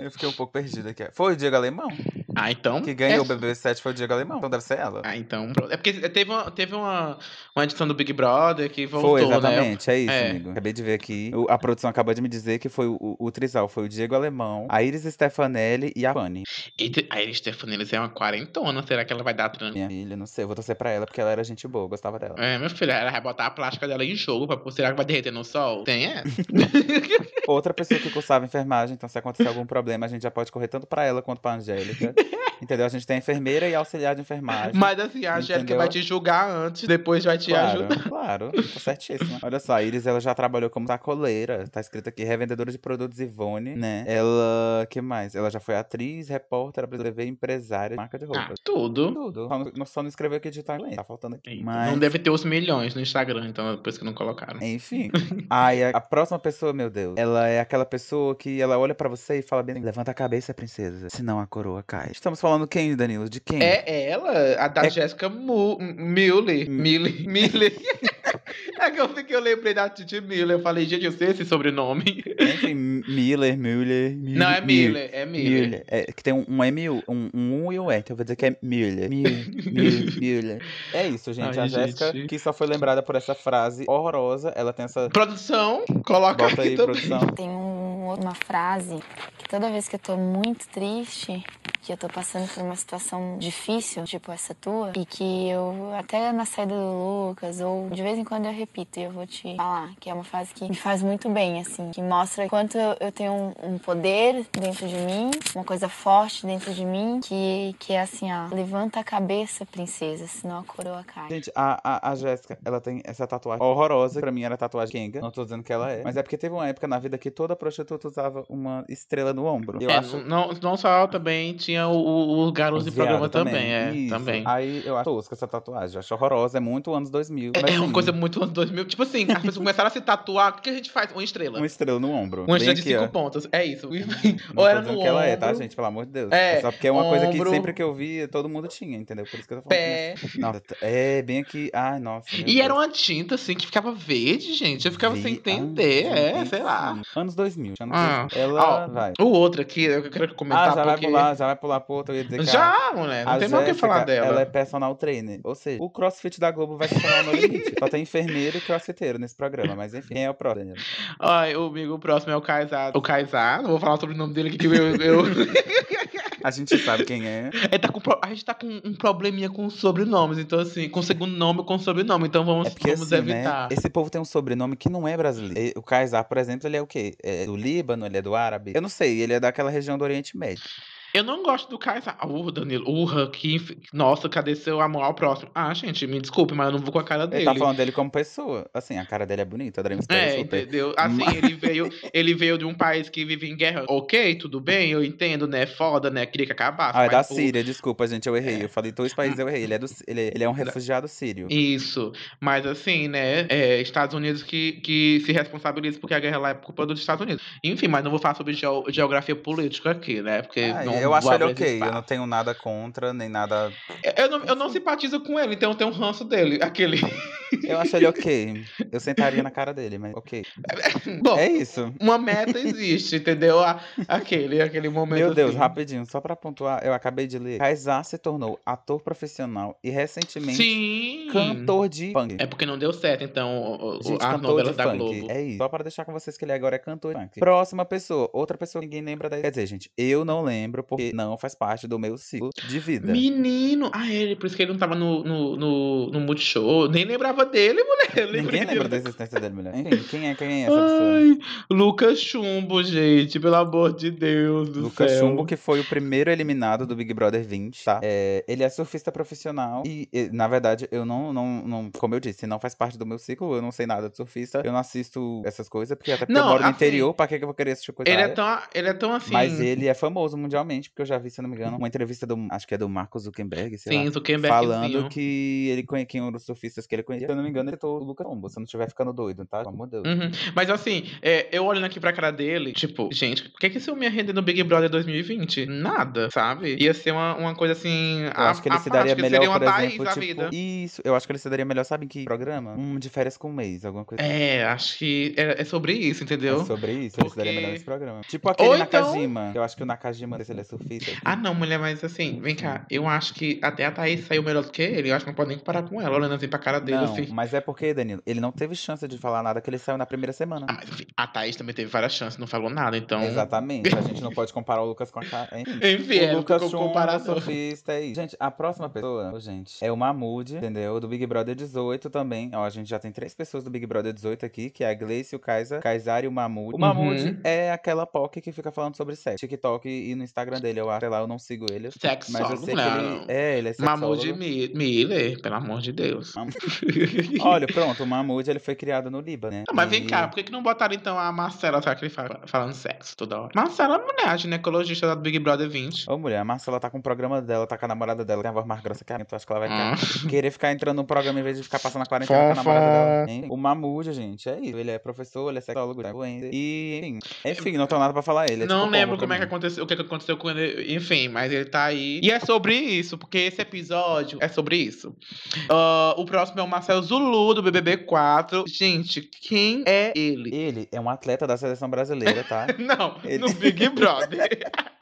Eu fiquei um pouco perdido aqui. Foi o Diego Alemão? Ah, então. Que ganhou é- o BB7 foi o Diego Alemão. Então deve ser ela. Ah, então. É porque teve uma, teve uma, uma edição do Big Brother que voltou, Foi, né? exatamente, é isso, É. amigo. Acabei de ver aqui. A produção acabou de me dizer que foi o, o, o Trisal, foi o Diego Alemão, a Iris Stefanelli e a Fanny. E a Iris Stefanelli é uma quarentona. Será que ela vai dar trans? Minha filha, não sei, eu vou torcer pra ela porque ela era gente boa, eu gostava dela. É, meu filho, ela vai botar a plástica dela em jogo. Pra, será que vai derreter no sol? Tem, é? <laughs> Outra pessoa que cursava enfermagem, então se acontecer algum problema, a gente já pode correr tanto pra ela quanto pra Angélica. <laughs> Entendeu? A gente tem a enfermeira e auxiliar de enfermagem. Mas assim, a Angélica vai te julgar antes, depois vai te Claro, ajudar. <laughs> claro, tá certíssima. Olha só, a Iris, ela já trabalhou como sacoleira, tá escrito aqui, revendedora de produtos Ivone, né? Ela, que mais? Ela já foi atriz, repórter, apresentadora, empresária, marca de roupa. Ah, tudo. Tudo. Só não, só não escreveu aqui digital tá faltando aqui. Mas... Não deve ter os milhões no Instagram, então depois que não colocaram. Enfim. <laughs> Ai, a, a próxima pessoa, meu Deus, ela é aquela pessoa que ela olha pra você e fala bem, levanta a cabeça, princesa, senão a coroa cai. Estamos falando quem, Danilo? De quem? É ela, a da Jéssica Mu- Miller. Miller. <laughs> Miller. <laughs> é que eu fiquei, eu lembrei da Titi Miller. Eu falei, gente, eu sei esse sobrenome. Enfim, Miller, Müller, Müller. Não, é Miller, é Miller. É, que tem um, um M, um, um U e um E, então eu vou dizer que é. Müller, Müller, Müller. É isso, gente. Ai, a Jéssica, que só foi lembrada por essa frase horrorosa, ela tem essa... Produção, coloca Bota aqui aí, também. produção. Tem um- uma frase que toda vez que eu tô muito triste, que eu tô passando por uma situação difícil, tipo essa tua, e que eu até na saída do Lucas, ou de vez em quando eu repito e eu vou te falar, que é uma frase que me faz muito bem, assim, que mostra quanto eu, tenho um, um poder dentro de mim, uma coisa forte dentro de mim, que, que é assim, ó, levanta a cabeça, princesa, senão a coroa cai. Gente, a, a, a Jéssica, ela tem essa tatuagem horrorosa. Pra mim era tatuagem Kenga. Não tô dizendo que ela é. Mas é porque teve uma época na vida que toda prostituta usava uma estrela no ombro. Eu É, acho. não, não só também tinha o, o, o garoto de programa viados também, é, Isso. também. Aí eu acho tosca essa tatuagem. Eu acho horrorosa, é muito anos 2000. É, é uma coisa muito anos 2000. Tipo assim, as pessoas começaram a se tatuar. O que a gente faz? Uma estrela. Uma estrela no ombro. Uma Bem estrela de aqui, cinco ó. pontas. É isso. Não <laughs> Ou era no que ela é, tá, ombro, gente? Pelo amor de Deus. É, só porque é uma coisa que ombro. sempre que eu vi, todo mundo tinha, entendeu? Por isso que eu tô falando. Pé. que é- Nossa, é, bem aqui. Ai, nossa. E Deus. era uma tinta, assim, que ficava verde, gente. Eu ficava sem entender. Ah, é, sei lá. Anos 2000. Anos Ah. 2000. Ela Ó, vai. O outro aqui, eu quero comentar Ah, já vai porque... pular, já vai pular pro outro. Ia dizer Já, a- mulher, não tem mais o que falar dela. Ela é personal trainer. Ou seja, o crossfit da Globo vai se chamar no limite. <laughs> Só tem enfermeiro e crossfiteiro nesse programa. Mas enfim, quem é o próximo, Daniel? Ai, o amigo o próximo é o Kaysar. O Kaysar, não vou falar sobre o nome dele aqui que eu... eu... <laughs> A gente sabe quem é. Ele tá com A gente tá com um probleminha com sobrenomes, então assim, com segundo nome ou com sobrenome, então vamos, É porque vamos assim, né? evitar. Esse povo tem um sobrenome que não é brasileiro. E O Kaysar, por exemplo, ele é o quê? É do Líbano, ele é do árabe? Eu não sei, ele é daquela região do Oriente Médio. Eu não gosto do Kaysar. Uh, Danilo, urra, que. Nossa, cadê seu amor ao próximo? Ah, gente, me desculpe, mas eu não vou com a cara Ele dele. tá falando dele como pessoa. Assim, a cara dele é bonita, a Dream É, entendeu? Assim, Mas- ele veio, ele veio de um país que vive em guerra. Ok, tudo bem, eu entendo, né? Foda, né? Queria que acabasse. Ah, é da o- Síria, desculpa, gente, eu errei. Eu falei dois países, eu errei. Ele é, do, ele, é- ele é um refugiado sírio. Isso. Mas assim, né? É, Estados Unidos que, que se responsabiliza porque a guerra lá é culpa dos Estados Unidos. Enfim, mas não vou falar sobre geo- geografia política aqui, né? Porque Ah, não eu acho vou ele ok. Eu não tenho nada contra, nem nada. Eu não, eu não simpatizo com ele, então eu tenho um ranço dele. Aquele. Eu acho ele ok. Eu sentaria na cara dele, mas ok. <laughs> Bom, É isso. uma meta existe, entendeu? A- Aquele, aquele momento. Meu Deus, assim. rapidinho, só pra pontuar, eu acabei de ler. Kaysar se tornou ator profissional e recentemente Sim. cantor de funk. É porque não deu certo, então, Gente, as cantor novelas de da funk. Globo. É isso. Só para deixar com vocês que ele agora é cantor de funk. Próxima pessoa. Outra pessoa que ninguém lembra da. Quer dizer, gente, eu não lembro porque não faz parte do meu ciclo de vida. Menino! Ah, ele, por isso que ele não tava no, no, no, no Multishow. Nem lembrava dele, mulher. Ninguém lembra da existência dele, mulher. Enfim, quem é, quem é essa pessoa? Ai, Lucas Chumbo, gente, pelo amor de Deus do Lucas céu. Chumbo, que foi o primeiro eliminado do Big Brother 20, tá? É, ele é surfista profissional e, e, na verdade, eu não, não, não, como eu disse, não faz parte do meu ciclo, eu não sei nada de surfista, eu não assisto essas coisas, porque até porque Não, eu moro no assim, interior, pra que eu vou querer assistir coisa Ele é tão, ele é tão assim. Mas ele é famoso mundialmente, porque eu já vi, se eu não me engano, uma entrevista do, acho que é do Marco Zuckerberg, sei Sim, lá, Zuckerbergzinho. falando que ele conhecia quem eram os surfistas que ele conhecia. Se eu não me engano, ele o Lucas Chumbo, se eu não estiver ficando doido, tá? Pelo amor de Deus. Uhum. Mas assim, é, eu olhando aqui pra cara dele, tipo, gente, o que que isso ia render no Big Brother 2020? Nada, sabe? Ia ser uma, uma coisa assim. Eu acho que ele a se daria melhor, seria uma por exemplo, da tipo, vida. isso, eu acho que ele se daria melhor, sabe em que programa? Um de férias com um mês, alguma coisa assim. É, acho que é, é sobre isso, entendeu? É sobre isso, ele se daria Porque- melhor nesse programa. Tipo aquele Ou então- Nakajima, que eu acho que o Nakajima, não sei se ele é surfista. Ah, não, mulher, mas assim, vem cá. Eu acho que até a Thaís saiu melhor do que ele. Eu acho que não pode nem comparar com ela, olhando assim pra cara dele, Não, assim. mas é porque, Danilo, ele não teve chance de falar nada que ele saiu na primeira semana. Ah, mas enfim, a Thaís também teve várias chances, não falou nada, então. Exatamente, a gente não pode comparar o Lucas com a cara. Enfim, <laughs> Enfim, é, o Lucas com comparação. surfista é isso. Gente, a próxima pessoa, gente, é o Mahmood, entendeu? Do Big Brother 18 também. Ó, a gente já tem três pessoas do Big Brother 18 aqui, que é a Gleice, o Kaysar, Kaysar e o Mahmood. O Mahmood Uhum. é aquela POC que fica falando sobre sexo. TikTok e no Instagram dele, eu acho. Sei lá, eu não sigo ele. Mas eu sei que não. ele... É, ele é sexólogo. Mahmoud Mi- Miller, pelo amor de Deus. <laughs> Olha, pronto, o Mahmoud, ele foi criado no Líbano, né? Não, mas vem E- cá, por que, que não botaram então a Marcela, que ele fala, falando sexo toda hora? Marcela é mulher, a ginecologista da Big Brother 20. Ô, mulher, a Marcela tá com o programa dela, tá com a namorada dela, tem a voz mais grossa que a minha, tu acha que ela vai Ah. <laughs> querer ficar entrando no programa em vez de ficar passando a quarentena com a namorada dela? Hein? O Mahmoud, gente, é isso. Ele é professor, ele é sexólogo, é doente. E, enfim, enfim, não tenho nada pra falar ele. É não tipo lembro pra como é que aconteceu, o que que aconteceu com ele, enfim, mas ele tá aí. E é sobre isso, porque esse episódio é sobre isso. Ah, o próximo é o Marcelo Zulu, do BBB 4. Gente, quem é ele? Ele é um atleta da seleção brasileira, tá? <laughs> Não, Ele- no Big Brother. <laughs>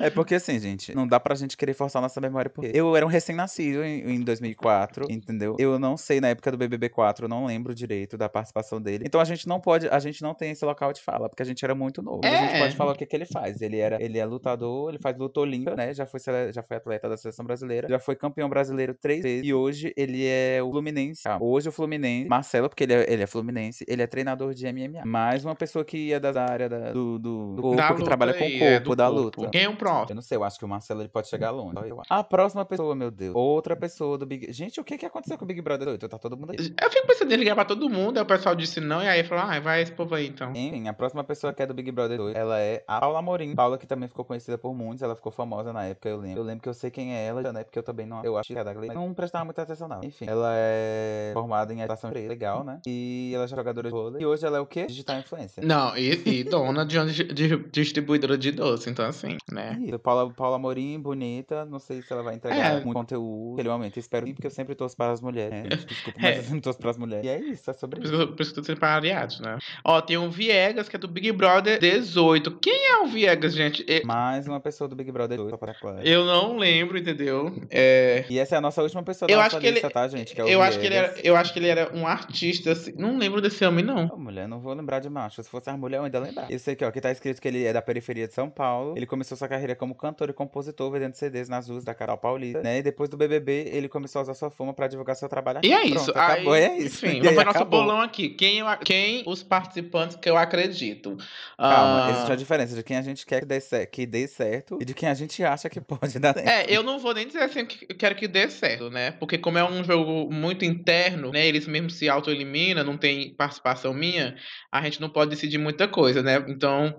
É porque assim, gente, não dá pra gente querer forçar nossa memória. Porque eu era um recém-nascido em, em 2004, entendeu? Eu não sei na época do BBB 4, eu não lembro direito da participação dele. Então a gente não pode, a gente não tem esse local de fala, porque a gente era muito novo. A gente É. pode falar o que, que ele faz. Ele era, ele é lutador, ele faz luta olímpica, né? Já foi, já foi atleta da seleção brasileira, já foi campeão brasileiro três vezes. E hoje ele é o Fluminense. Ah, hoje o Fluminense, Marcelo, porque ele é, ele é Fluminense, ele é treinador de MMA. Mais uma pessoa que é da área da- do, do, do corpo, que trabalha com o aí, corpo é, da corpo. luta. Quem é o próximo? Eu não sei, eu acho que o Marcelo ele pode chegar longe. acho. A próxima pessoa, meu Deus. Outra pessoa do Big. Gente, o que que aconteceu com o Big Brother 8? Tá todo mundo aí. Eu fico pensando em ligar pra todo mundo, aí o pessoal disse não, e aí falou, ah, vai esse povo aí então. Enfim, a próxima pessoa que é do Big Brother 2, ela é a Paula Amorim. Paula que também ficou conhecida por muitos, ela ficou famosa na época, eu lembro. Eu lembro que eu sei quem é ela, né? Porque eu também não. Eu acho que é da. Não prestava muita atenção, não. Enfim, ela é formada em atuação legal, né? E ela é jogadora de vôlei. E hoje ela é o quê? Digital influencer. Não, e, e dona de di- distribuidora de doce, então assim, né? Isso, Paula, Paula Amorim, bonita. Não sei se ela vai entregar É. muito conteúdo naquele momento. Espero porque eu sempre torço para as mulheres. né? <laughs> Desculpa, mas É. eu sempre torço para as mulheres. E é isso, é sobre Por isso. que por isso que eu tô sempre aliados, né? Ó, tem o Viegas, que é do Big Brother 18. Quem é o Viegas, gente? Eu, Mais uma pessoa do Big Brother 2, só para claro. eu não lembro, entendeu? É. E essa é a nossa última pessoa da Eu nossa acho que ele, lista, tá, gente? Que é o eu acho que ele era, eu acho que ele era um artista, assim, não lembro desse homem não. Mulher, não vou lembrar de macho. Se fosse as mulheres, eu ainda lembrar. Eu sei que, ó, que tá escrito que ele é da periferia de São Paulo. Ele começou sua carreira como cantor e compositor, vendendo CDs nas ruas da Carol Paulista, né? E depois do BBB, ele começou a usar sua fama pra divulgar seu trabalho. E é Pronto, isso. acabou, aí, é isso. Enfim, <laughs> vamos para nosso acabou. bolão aqui. Quem, eu, quem os participantes que eu acredito? Calma, Ah, existe uma diferença de quem a gente quer que dê, cer- que dê certo e de quem a gente acha que <laughs> pode dar certo. É, eu não vou nem dizer assim que eu quero que dê certo, né? Porque como é um jogo muito interno, né? Eles mesmos se auto-eliminam, não tem participação minha, a gente não pode decidir muita coisa, né? Então,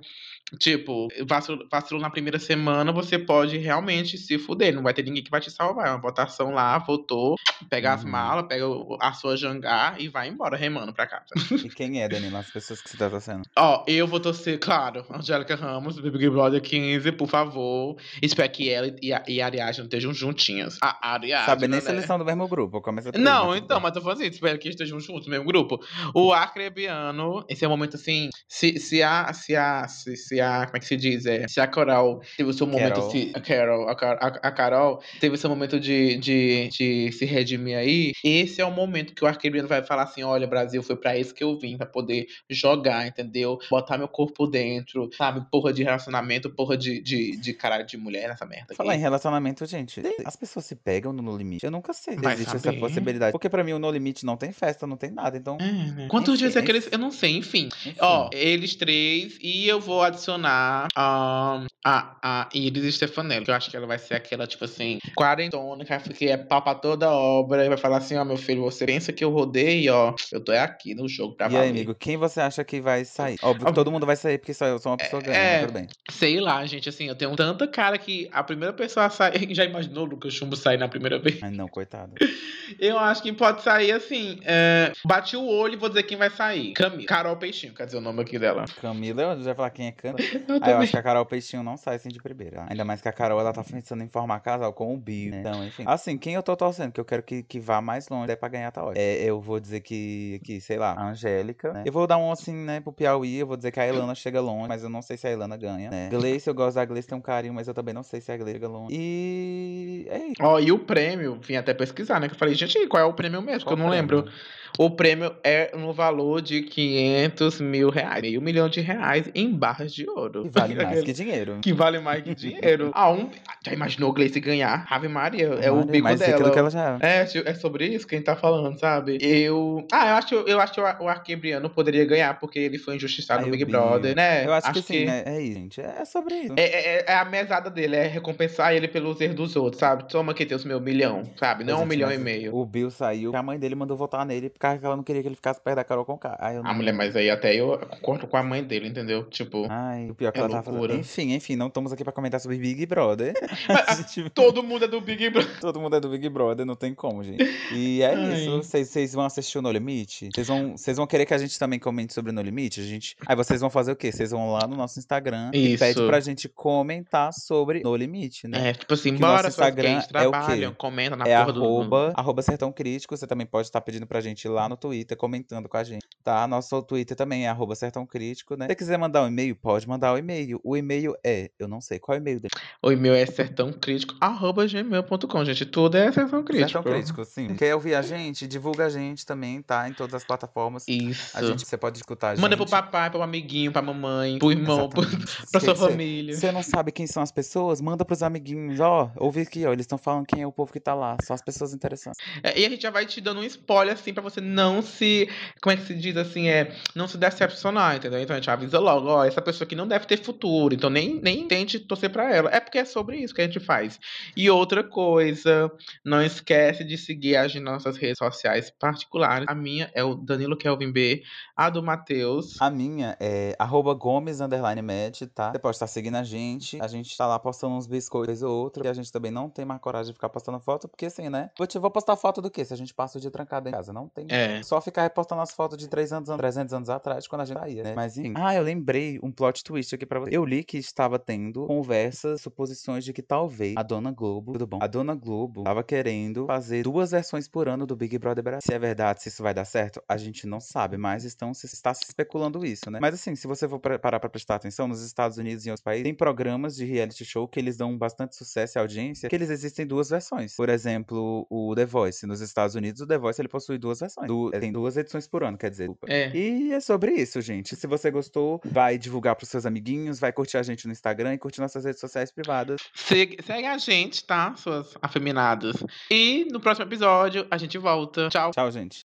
tipo, vacilou, vacilou na primeira semana, você pode realmente se fuder, não vai ter ninguém que vai te salvar. É uma votação lá, votou, pega as Uhum. malas, pega a sua jangá e vai embora remando pra casa. E quem é, Danilo? As pessoas que você tá torcendo. Ó, eu vou torcer, claro, Angélica Ramos, Big Brother 15, por favor. Espero que ela e a, e a Ariadne estejam juntinhas. A Ariadne, Sabe nem né? se eles são do mesmo grupo. Começa Não, então, mas tô falando assim, espero que estejam juntos no mesmo grupo. O Acrebiano, esse é o momento assim, se, se a, se a, se, se a, como é que se diz? É, se a Carol teve o seu momento, Carol. se, a Carol, a, Car- a, a Carol teve o seu momento de, de, de se redimir aí, esse é o momento que o Arquebiano vai falar assim, olha, Brasil, foi pra isso que eu vim, pra poder jogar, entendeu? Botar meu corpo dentro, sabe? Porra de relacionamento, porra de, de, de caralho de mulher nessa merda aqui. Falar em relacionamento, gente, as pessoas se pegam no No Limite. Eu nunca sei se existe essa possibilidade. Porque pra mim o No Limite não tem festa, não tem nada. Então, É, Quantos dias é aqueles? Eu não sei, enfim. enfim. Ó, eles três, e eu vou adicionar ahn, a, a Iris Stefanelli, que eu acho que ela vai ser aquela, tipo assim, quarentona, que é pau pra toda obra, e vai falar assim, ó, meu filho, você pensa que eu rodei, ó, eu tô aqui no jogo pra E aí, valer. amigo, quem você acha que vai sair? Óbvio que todo mundo vai sair, porque só eu sou uma pessoa é. mas tudo bem. Sei lá, gente, assim, eu tenho tanta cara que a primeira pessoa a sair. <laughs> Já imaginou o Lucas Chumbo sair na primeira vez? Mas não, coitado. <laughs> Eu acho que pode sair assim. É... Bati o olho e vou dizer quem vai sair. Camila. Carol Peixinho, quer dizer o nome aqui dela. Camila, eu já ia falar quem é Camila. <laughs> Eu Aí eu acho que a Carol Peixinho não sai assim de primeira. Ainda mais que a Carol, ela tá pensando em formar casal com o Bill, né? Então, enfim. Assim, quem eu tô torcendo, que eu quero que, que vá mais longe, é pra ganhar, tá ótimo. É, eu vou dizer que, que, sei lá, a Angélica, né? Eu vou dar um assim, né, pro Piauí, eu vou dizer que a Ilana chega longe, mas eu não sei se a Ilana ganha, né? Gleice, eu gosto da Gleice, tem um carinho, mas eu também não sei se a Gleice chega longe. E é isso. Ó, e o prêmio, vim até pesquisar, né? Que eu falei, gente, qual é o prêmio mesmo? Qual que eu não prêmio? lembro. O prêmio é no valor de 500 mil reais. Meio milhão de reais em barras de ouro. Que vale <laughs> mais que dinheiro. Que vale mais que dinheiro. Ah, um... Já imaginou Gleice ganhar? Ave Maria, é o Maria, bico mais dela. que ela já É, é sobre isso que a gente tá falando, sabe? Eu. Ah, eu acho, eu acho que o Arquebriano poderia ganhar, porque ele foi injustiçado Aí no o Big. Brother, né? Eu acho, que sim, né? É isso, gente. É sobre isso. É, é- é a mesada dele, é recompensar ele pelos erros dos outros, sabe? Toma aqui teus meu milhão, sabe? Não um milhão e meio. O Bill saiu, a mãe dele mandou votar nele, porque ela não queria que ele ficasse perto da Carol Conká. Aí não... A mulher, mas aí até eu concordo com a mãe dele, entendeu? Tipo, Ai, o pior que é ela tava fazendo. loucura. Enfim, enfim, não estamos aqui pra comentar sobre Big Brother. <laughs> Gente, <laughs> todo mundo é do Big Brother. Todo mundo é do Big Brother, não tem como, gente. E é Ai. isso. Vocês vão assistir o No Limite? Vocês vão, vão querer que a gente também comente sobre o No Limite? A gente... Aí vocês vão fazer o quê? Vocês vão lá no nosso Instagram e Isso. pede pra gente comentar sobre No Limite, né? É, tipo assim, Que bora, nosso Instagram é o quê? comenta na é porra do- arroba, arroba Sertão Crítico. Você também pode estar pedindo pra gente ir lá no Twitter, comentando com a gente, tá? Nosso Twitter também é arroba Sertão Crítico, né? Se você quiser mandar um e-mail, pode mandar o e-mail. O e-mail é, eu não sei, qual é o e-mail dele? O e-mail é sertãocrítico, arroba gmail.com, gente. Tudo é sertão crítico. Sertão Crítico, sim. Quer ouvir a gente? Divulga a gente também, tá? Em todas as plataformas. Isso. A gente, você pode escutar a gente. Manda pro papai, pro amiguinho, pra mamãe, pro irmão, pro, <laughs> pra sua Cê- família. Você não sabe quem são as pessoas? Manda pros amiguinhos, ó. Ouve aqui, ó. Eles estão falando quem é o povo que tá lá. Só as pessoas interessantes. É, e a gente já vai te dando um spoiler, assim, pra você não se. Como é que se diz assim? É. Não se decepcionar, entendeu? Então a gente avisa logo, ó, essa pessoa aqui não deve ter futuro. Então nem, nem tente torcer para ela. É porque é sobre isso que a gente faz. E outra coisa, não esquece de seguir as nossas redes sociais particulares. A minha é o Danilo Kelvin B, a do Matheus. A minha é arroba Gomes underline Med, tá? Você pode estar seguindo a gente. A gente tá lá postando uns biscoitos ou outro. E a gente também não tem mais coragem de ficar postando foto, porque assim, né? Te, vou postar foto do quê? Se a gente passa o dia trancado em casa. Não tem. É. Só ficar repostando as fotos de 300 anos, 300 anos atrás, quando a gente saía, né? Mas enfim. Ah, eu lembrei um plot twist aqui pra você. Eu li que estava tendo conversas, suposições de que talvez a Dona Globo, tudo bom? A Dona Globo tava querendo fazer duas versões por ano do Big Brother Brasil. Se é verdade, se isso vai dar certo, a gente não sabe, mas estão se está se especulando isso, né? Mas assim, se você for parar pra prestar atenção, nos Estados Unidos e em outros países, tem programas de reality show que eles dão bastante sucesso e audiência, que eles existem duas versões. Por exemplo, o The Voice. Nos Estados Unidos, o The Voice ele possui duas versões. Du tem duas edições por ano, quer dizer. É. E é sobre isso, gente. Se você gostou, vai divulgar pros seus amiguinhos, vai curtir a gente no Instagram e curtir nossas redes sociais privadas. Segue, segue a gente, tá? Suas afeminadas. E no próximo episódio a gente volta. Tchau. Tchau, gente.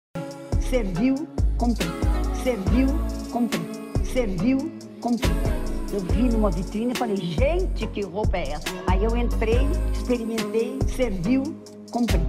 Serviu, comprei. Serviu, comprei. Serviu, comprei. Eu vi numa vitrine e falei, gente, que roupa é essa? Aí eu entrei, experimentei, serviu, comprei.